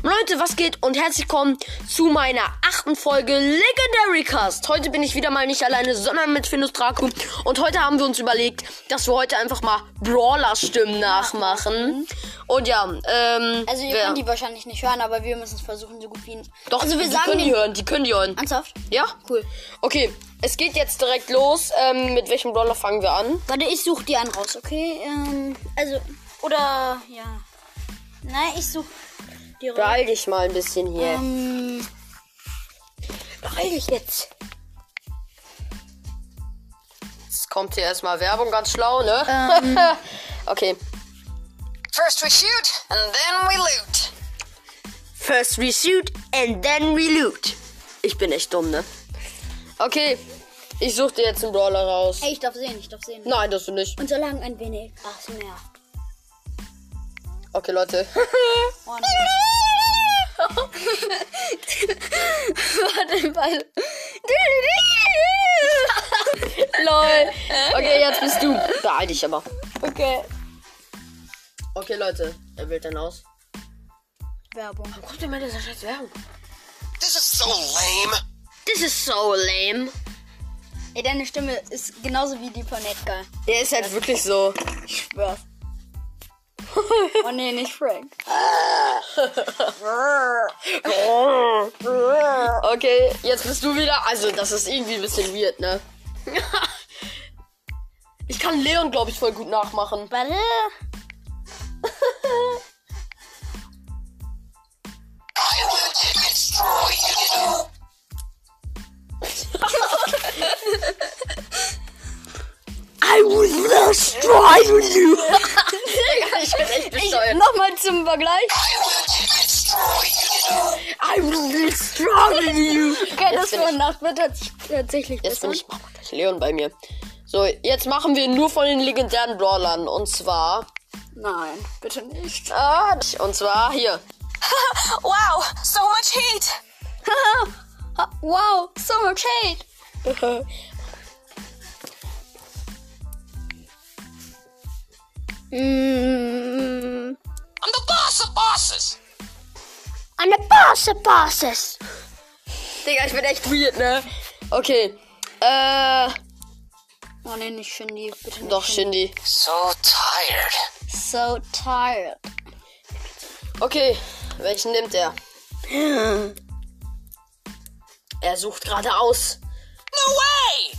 Leute, was geht und herzlich willkommen zu meiner achten Folge Legendary Cast. Heute bin ich wieder mal nicht alleine, sondern mit Findus Draco. Und heute haben wir uns überlegt, dass wir heute einfach mal Brawler-Stimmen nachmachen. Und ja, ähm. Also ihr wer- könnt die wahrscheinlich nicht hören, aber wir müssen es versuchen, so gut wie... Doch, also wir die sagen können die hören, die können die hören. Ernsthaft? Ja? Cool. Okay, es geht jetzt direkt los. Ähm, mit welchem Brawler fangen wir an? Warte, ich suche die einen raus, okay? Ähm, also, oder, ja. Nein, ich suche die raus. Beeil dich mal ein bisschen hier. Ähm, Beeil dich jetzt. Jetzt kommt hier erstmal Werbung, ganz schlau, ne? Ähm. okay. First we shoot, and then we loot. First we shoot and then we loot. Ich bin echt dumm, ne? Okay, ich such dir jetzt einen Brawler raus. ey, ich darf sehen, ich darf sehen. Nein, das du nicht. Und solange ein wenig Gras mehr. Okay, Leute. Oh warte. Lol. Okay, jetzt bist du. Beeil dich aber. Okay. Okay, Leute. Er wählt dann aus. Werbung. Kommt denn mit dieser scheiß Werbung? This is so lame. This is so lame. Ey, deine Stimme ist genauso wie die von Edgar. Der ist halt wirklich so. Ich schwör's. oh nee, nicht Frank. Okay, jetzt bist du wieder. Also, das ist irgendwie ein bisschen weird, ne? Ich kann Leon, glaube ich, voll gut nachmachen. Warte. I will destroy you. I will destroy you. ich bin echt bescheuert. Nochmal zum Vergleich. I will destroy you. I will destroy you. Okay, das ich- Nacht wird tats- tatsächlich Jetzt bin ich. Gleich Leon bei mir. So, jetzt machen wir nur von den legendären Brawlern. Und zwar. Nein, bitte nicht. Ah, und zwar hier. Wow, so much heat. wow, so much hate. Mm, eine Bosse Bosses. Digga, ich bin echt weird, ne? Okay. Äh. Oh nee, nicht Shindy. Bitte nicht Doch, Shindy. So tired. So tired. Okay, welchen nimmt er? Er sucht gerade aus. No way.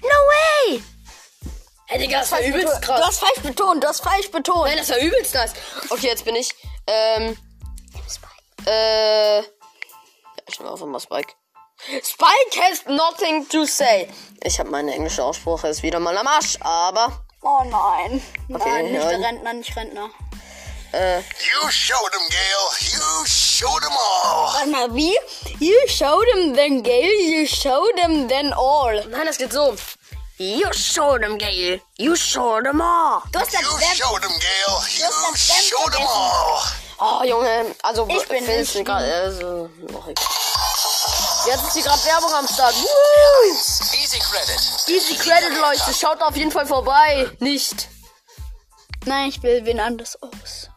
No way! Hey, Digga, das war übelst Du krass. hast falsch betont, du hast falsch betont. Nein, das war übelst nice. Okay, jetzt bin ich. Ähm. Äh. Ja, ich nehme einfach mal Spike. Spike has nothing to say. Ich habe meine englische Aussprache ist wieder mal am Arsch, aber. Oh nein. Okay, nein, nicht nein. der Rentner, nicht Rentner. Äh. You showed him, Gale. You showed him all. Warte mal, wie? You showed them then Gale, you showed them then all. Nein, das geht so. You showed him, Gale. You showed him all. Du hast das You Web- showed him, Gale. You showed him all. Oh, Junge. Also, Ich bin Phil nicht ist gerade. Also, noch egal. Jetzt ist hier gerade Werbung am Start. Woo! Easy credit. Easy Credit, Leute. Schaut auf jeden Fall vorbei. Nicht. Nein, ich will wen anders aus.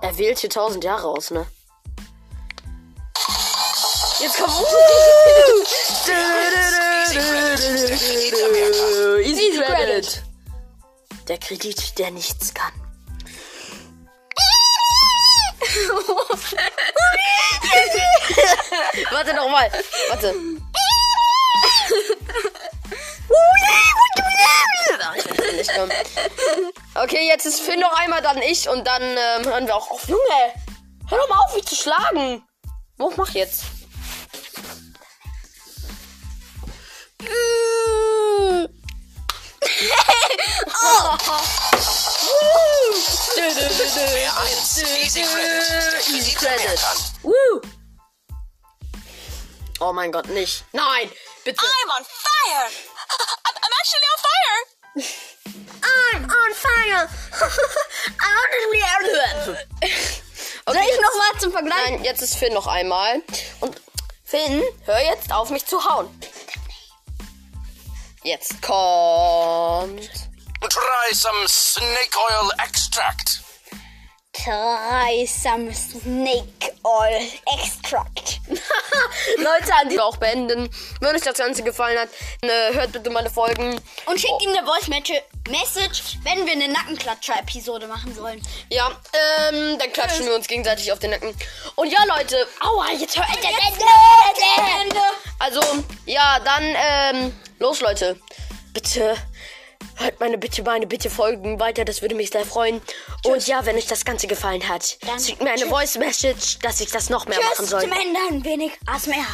Er wählt hier 1000 Jahre aus, ne? Jetzt kommt. Easy Credit. Der Kredit, der nichts kann. Warte noch mal. Warte. Okay, jetzt ist Finn noch einmal, dann ich und dann ähm, hören wir auch auf. Junge, hör doch mal auf, mich zu schlagen. Wo mach jetzt? Wer eins. Easy credit. Kann. Woo. Oh mein Gott, nicht. Nein, bitte. I'm on fire. I'm, I'm actually on fire. I'm on fire. Soll ich noch mal zum Vergleich? Nein, jetzt ist Finn noch einmal. Und Finn, hör jetzt auf, mich zu hauen. Jetzt kommt. Try some snake oil extract. Try some Snake Oil Extract. Leute, an die auch beenden. Wenn euch das Ganze gefallen hat, äh, hört bitte meine Folgen. Und schickt ihm eine Voice Message, wenn wir eine Nackenklatscher-Episode machen sollen. Ja, ähm, dann klatschen wir uns gegenseitig auf den Nacken. Und ja, Leute, aua, jetzt hört Ende. Also, ja, dann, ähm, los, Leute. Bitte, hört meine Bitte, meine Bitte folgen weiter, das würde mich sehr freuen. Und ja, wenn euch das Ganze gefallen hat, Dann schickt mir eine tschüss. Voice Message, dass ich das noch mehr machen Tschüss soll. zum Ende ein wenig ASMR.